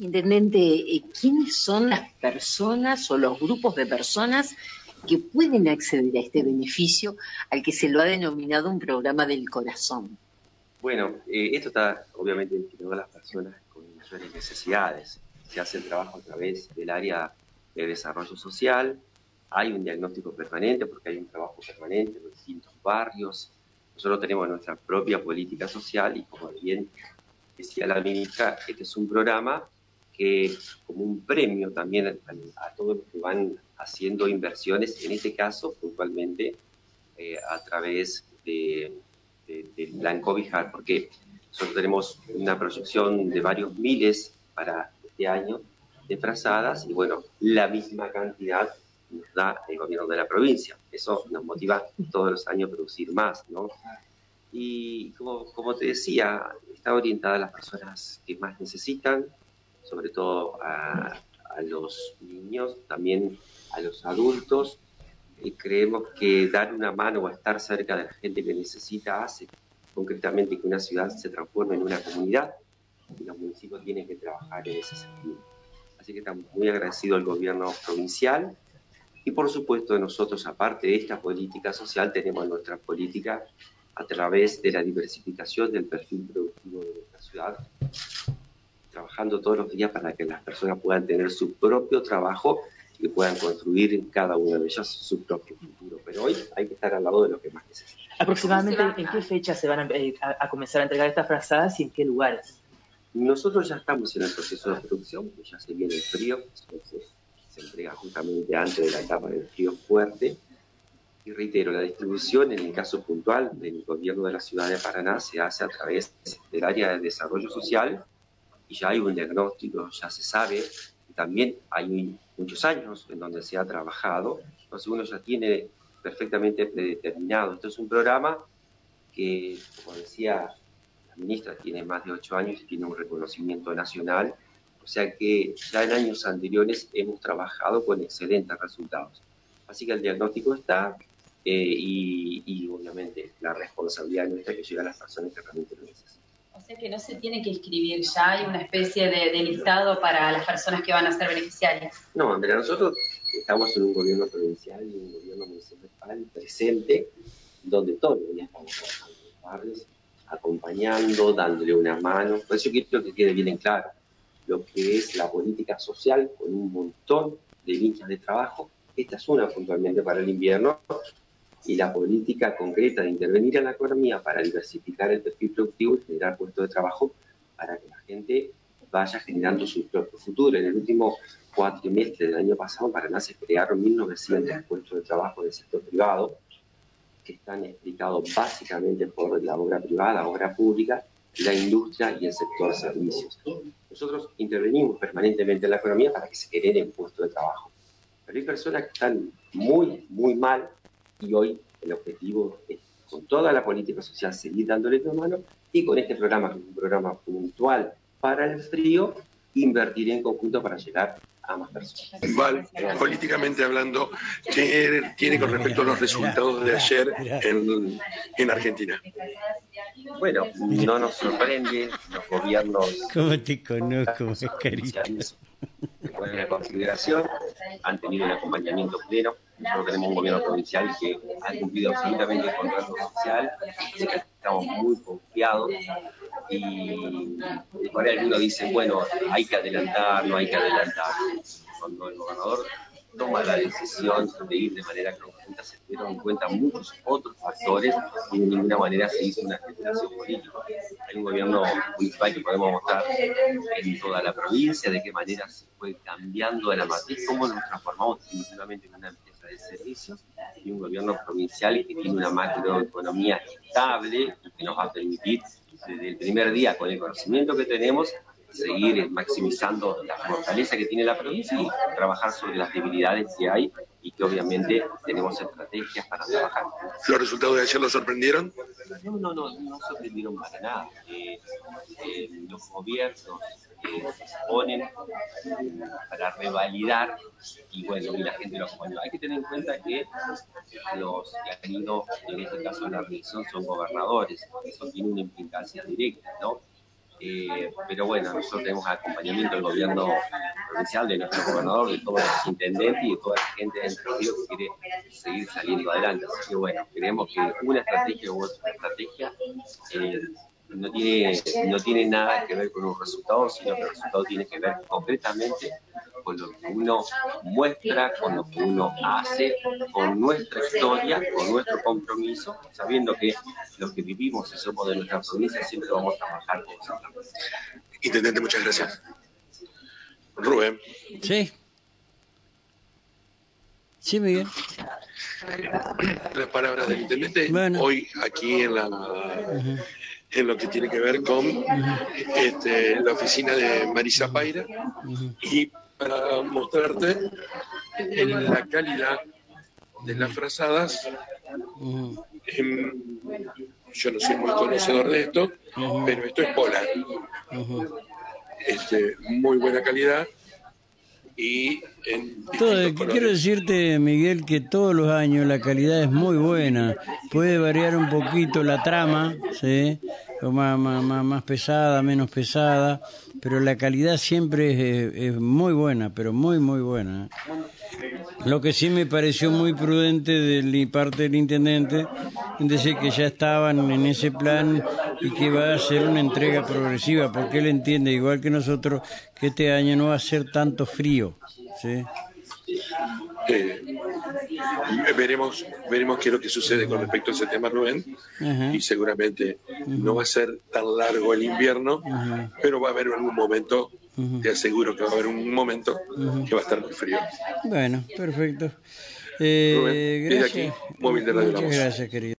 Intendente, eh, ¿quiénes son las personas o los grupos de personas que pueden acceder a este beneficio al que se lo ha denominado un programa del corazón? Bueno, eh, esto está obviamente dirigido a las personas con mayores necesidades. Se hace el trabajo a través del área de desarrollo social, hay un diagnóstico permanente porque hay un trabajo permanente en distintos barrios. Nosotros tenemos nuestra propia política social y como bien decía la ministra, este es un programa que como un premio también a, todos los que van haciendo inversiones, en este caso puntualmente eh, a través de, plan Cobijar, porque nosotros tenemos una proyección de varios miles para este año de frazadas y bueno, la misma cantidad nos da el gobierno de la provincia. Eso nos motiva todos los años a producir más, ¿no? Y como, como te decía, está orientada a las personas que más necesitan, sobre todo a, los niños, también a los adultos. Y creemos que dar una mano o estar cerca de la gente que necesita hace concretamente que una ciudad se transforme en una comunidad y los municipios tienen que trabajar en ese sentido. Así que estamos muy agradecidos al gobierno provincial y por supuesto nosotros, aparte de esta política social, tenemos nuestra política a través de la diversificación del perfil productivo de nuestra ciudad, trabajando todos los días para que las personas puedan tener su propio trabajo y puedan construir cada una de ellas su propio futuro. Pero hoy hay que estar al lado de lo que más necesitan. ¿Aproximadamente en qué fecha se van eh, a, comenzar a entregar estas frazadas y en qué lugares? Nosotros ya estamos en el proceso de producción, ya se viene el frío, entonces se entrega justamente antes de la etapa del frío fuerte. Y reitero, la distribución en el caso puntual del gobierno de la ciudad de Paraná se hace a través del área de desarrollo social y ya hay un diagnóstico, ya se sabe, y también hay muchos años en donde se ha trabajado, entonces uno ya tiene perfectamente predeterminado. Esto es un programa que, como decía la ministra, tiene más de ocho años y tiene un reconocimiento nacional o sea que ya en años anteriores hemos trabajado con excelentes resultados. Así que el diagnóstico está eh, y, obviamente la responsabilidad nuestra que llega a las personas que realmente lo necesitan. Que no se tiene que inscribir ya, hay una especie de, listado para las personas que van a ser beneficiarias. No, Andrea, nosotros estamos en un gobierno provincial y un gobierno municipal presente, donde todos los días estamos trabajando en los barrios, acompañando, dándole una mano. Por eso quiero que quede bien en claro lo que es la política social con un montón de líneas de trabajo. Esta es una puntualmente para el invierno y la política concreta de intervenir en la economía para diversificar el perfil productivo y generar puestos de trabajo para que la gente vaya generando su propio futuro. En el último cuatrimestre del año pasado, Paraná se crearon 1.900 puestos de trabajo del sector privado, que están explicados básicamente por la obra privada, obra pública, la industria y el sector servicios. Nosotros intervenimos permanentemente en la economía para que se generen puestos de trabajo. Pero hay personas que están muy, muy mal y hoy el objetivo es, con toda la política social, seguir dándole la mano y con este programa, que es un programa puntual para el frío, invertir en conjunto para llegar a más personas. Val, políticamente hablando, ¿qué tiene con respecto a los resultados de ayer en, en Argentina? Bueno, no nos sorprende los gobiernos. ¿Cómo te conozco, Mascarita? En consideración, han tenido un acompañamiento pleno. Nosotros tenemos un gobierno provincial que ha cumplido absolutamente el contrato social, estamos muy confiados y por ahí algunos dicen, bueno, hay que adelantar, no hay que adelantar. Cuando el gobernador toma la decisión de ir de manera conjunta, se tuvieron en cuenta muchos otros factores y de ninguna manera se hizo una generación política. Hay un gobierno municipal que podemos mostrar en toda la provincia, de qué manera se fue cambiando la matriz, cómo nos transformamos definitivamente en una y un gobierno provincial que tiene una macroeconomía estable y que nos va a permitir desde el primer día, con el conocimiento que tenemos, seguir maximizando la fortaleza que tiene la provincia y trabajar sobre las debilidades que hay y que obviamente tenemos estrategias para trabajar. ¿Los resultados de ayer lo sorprendieron? No, no, no, no sorprendieron para nada. Eh, eh, los gobiernos eh, se ponen para revalidar y bueno, y la gente lo acompañó. Hay que tener en cuenta que los que han ido, en este caso en la reelección, son gobernadores. Eso tiene una implicancia directa, ¿no? Eh, pero bueno, nosotros tenemos acompañamiento del gobierno provincial, de nuestro gobernador, de todos los intendentes y de toda la gente de Entre Ríos que quiere seguir saliendo adelante. Así que bueno, creemos que una estrategia u otra estrategia eh, no, tiene, no tiene nada que ver con un resultado, sino que el resultado tiene que ver concretamente con lo que uno muestra, con lo que uno hace, con nuestra historia, con nuestro compromiso, sabiendo que los que vivimos y somos de nuestra provincia siempre vamos a trabajar con nosotros. Intendente, muchas gracias. Rubén. Sí. Sí, Miguel. Las palabras del intendente Bueno. hoy aquí en la en lo que tiene que ver con este, la oficina de Marisa Paira y para mostrarte en la calidad de las frazadas. Em, yo no soy muy conocedor de esto, pero esto es polar. ujú. Este, muy buena calidad y en Todo, quiero decirte, Miguel, que todos los años la calidad es muy buena. Puede variar un poquito la trama, ¿sí? O más, más, más, más pesada, menos pesada, pero la calidad siempre es, es muy buena, pero muy, muy buena. Lo que sí me pareció muy prudente de mi parte del intendente, en decir que ya estaban en ese plan y que va a ser una entrega progresiva, porque él entiende, igual que nosotros, que este año no va a ser tanto frío. ¿sí? Eh, veremos, veremos qué es lo que sucede con respecto a ese tema, Rubén. Ajá. Y seguramente no va a ser tan largo el invierno, pero va a haber algún momento, te aseguro que va a haber un momento que va a estar muy frío. Bueno, perfecto. Eh, Rubén, desde gracias. aquí, móvil de Radio La Muchas gracias, querido.